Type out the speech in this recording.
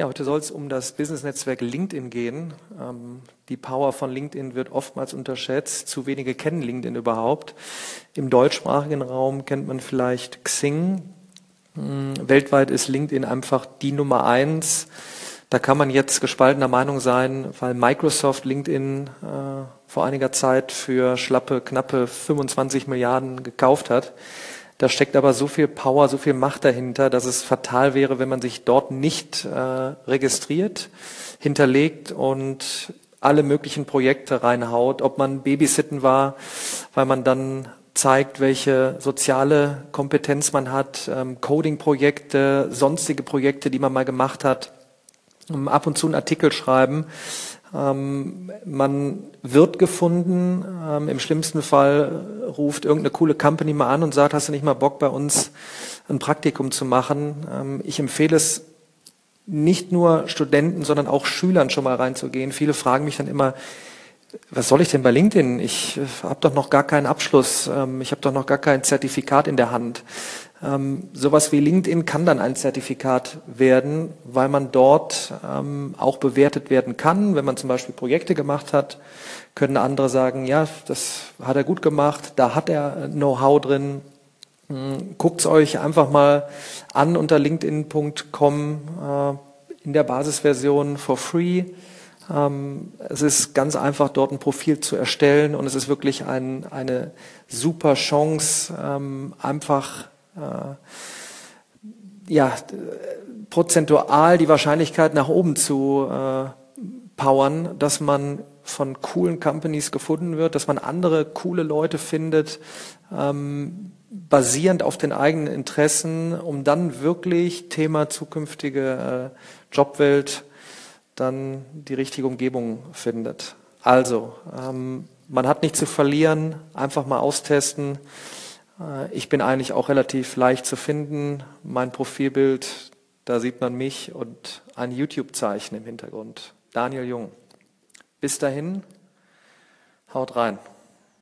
Ja, heute soll es um das Business-Netzwerk LinkedIn gehen. Ähm, die Power von LinkedIn wird oftmals unterschätzt. Zu wenige kennen LinkedIn überhaupt. Im deutschsprachigen Raum kennt man vielleicht Xing. Ähm, weltweit ist LinkedIn einfach die Nummer eins. Da kann man jetzt gespaltener Meinung sein, weil Microsoft LinkedIn äh, vor einiger Zeit für schlappe, knappe 25 Milliarden gekauft hat. Da steckt aber so viel Power, so viel Macht dahinter, dass es fatal wäre, wenn man sich dort nicht äh, registriert, hinterlegt und alle möglichen Projekte reinhaut, ob man Babysitten war, weil man dann zeigt, welche soziale Kompetenz man hat, ähm, Coding-Projekte, sonstige Projekte, die man mal gemacht hat, ab und zu einen Artikel schreiben. Ähm, man wird gefunden. Ähm, Im schlimmsten Fall ruft irgendeine coole Company mal an und sagt, hast du nicht mal Bock bei uns ein Praktikum zu machen? Ähm, ich empfehle es nicht nur Studenten, sondern auch Schülern schon mal reinzugehen. Viele fragen mich dann immer, was soll ich denn bei LinkedIn? Ich äh, habe doch noch gar keinen Abschluss, ähm, ich habe doch noch gar kein Zertifikat in der Hand. Ähm, sowas wie LinkedIn kann dann ein Zertifikat werden, weil man dort ähm, auch bewertet werden kann. Wenn man zum Beispiel Projekte gemacht hat, können andere sagen, ja, das hat er gut gemacht, da hat er Know-how drin. Hm, Guckt es euch einfach mal an unter linkedin.com äh, in der Basisversion for free. Ähm, es ist ganz einfach, dort ein Profil zu erstellen und es ist wirklich ein, eine super Chance, ähm, einfach äh, ja, prozentual die Wahrscheinlichkeit nach oben zu äh, powern, dass man von coolen Companies gefunden wird, dass man andere coole Leute findet, ähm, basierend auf den eigenen Interessen, um dann wirklich Thema zukünftige äh, Jobwelt dann die richtige Umgebung findet. Also, ähm, man hat nichts zu verlieren, einfach mal austesten. Äh, ich bin eigentlich auch relativ leicht zu finden. Mein Profilbild, da sieht man mich und ein YouTube-Zeichen im Hintergrund. Daniel Jung. Bis dahin, haut rein.